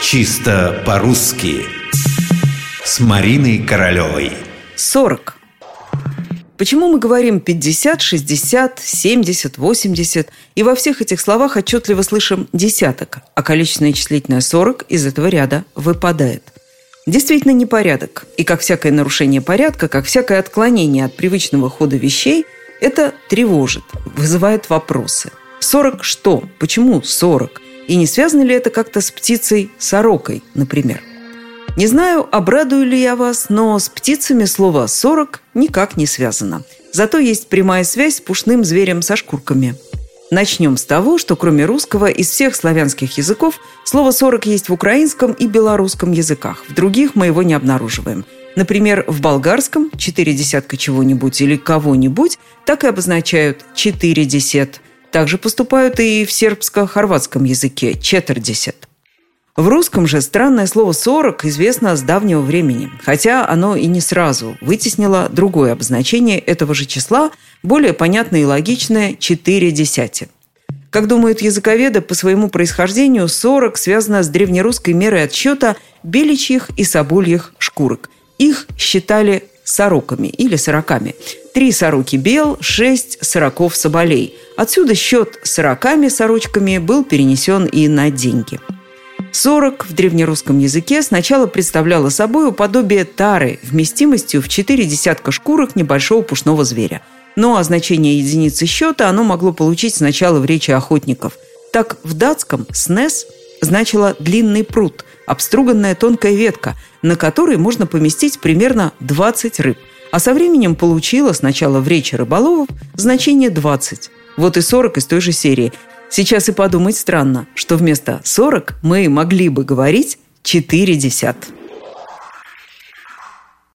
Чисто по-русски С Мариной Королевой 40. Почему мы говорим 50, 60, 70, 80 и во всех этих словах отчетливо слышим десяток, а количественное числительное 40 из этого ряда выпадает? Действительно непорядок. И как всякое нарушение порядка, как всякое отклонение от привычного хода вещей, это тревожит, вызывает вопросы. 40 что? Почему 40? И не связано ли это как-то с птицей-сорокой, например? Не знаю, обрадую ли я вас, но с птицами слово «сорок» никак не связано. Зато есть прямая связь с пушным зверем со шкурками. Начнем с того, что кроме русского из всех славянских языков слово «сорок» есть в украинском и белорусском языках. В других мы его не обнаруживаем. Например, в болгарском «четыре десятка чего-нибудь» или «кого-нибудь» так и обозначают «четыре десят», также поступают и в сербско-хорватском языке – четырдесят. В русском же странное слово «сорок» известно с давнего времени, хотя оно и не сразу вытеснило другое обозначение этого же числа, более понятное и логичное – четыре десяти. Как думают языковеды, по своему происхождению 40 связано с древнерусской мерой отсчета беличьих и собольих шкурок. Их считали сороками или сороками. Три сороки бел, шесть сороков соболей. Отсюда счет сороками сорочками был перенесен и на деньги. Сорок в древнерусском языке сначала представляло собой подобие тары вместимостью в четыре десятка шкурок небольшого пушного зверя. Но о значении единицы счета оно могло получить сначала в речи охотников. Так в датском «снес» значило «длинный пруд», обструганная тонкая ветка, на которой можно поместить примерно 20 рыб. А со временем получила сначала в речи рыболовов значение 20. Вот и 40 из той же серии. Сейчас и подумать странно, что вместо 40 мы могли бы говорить 4 десят.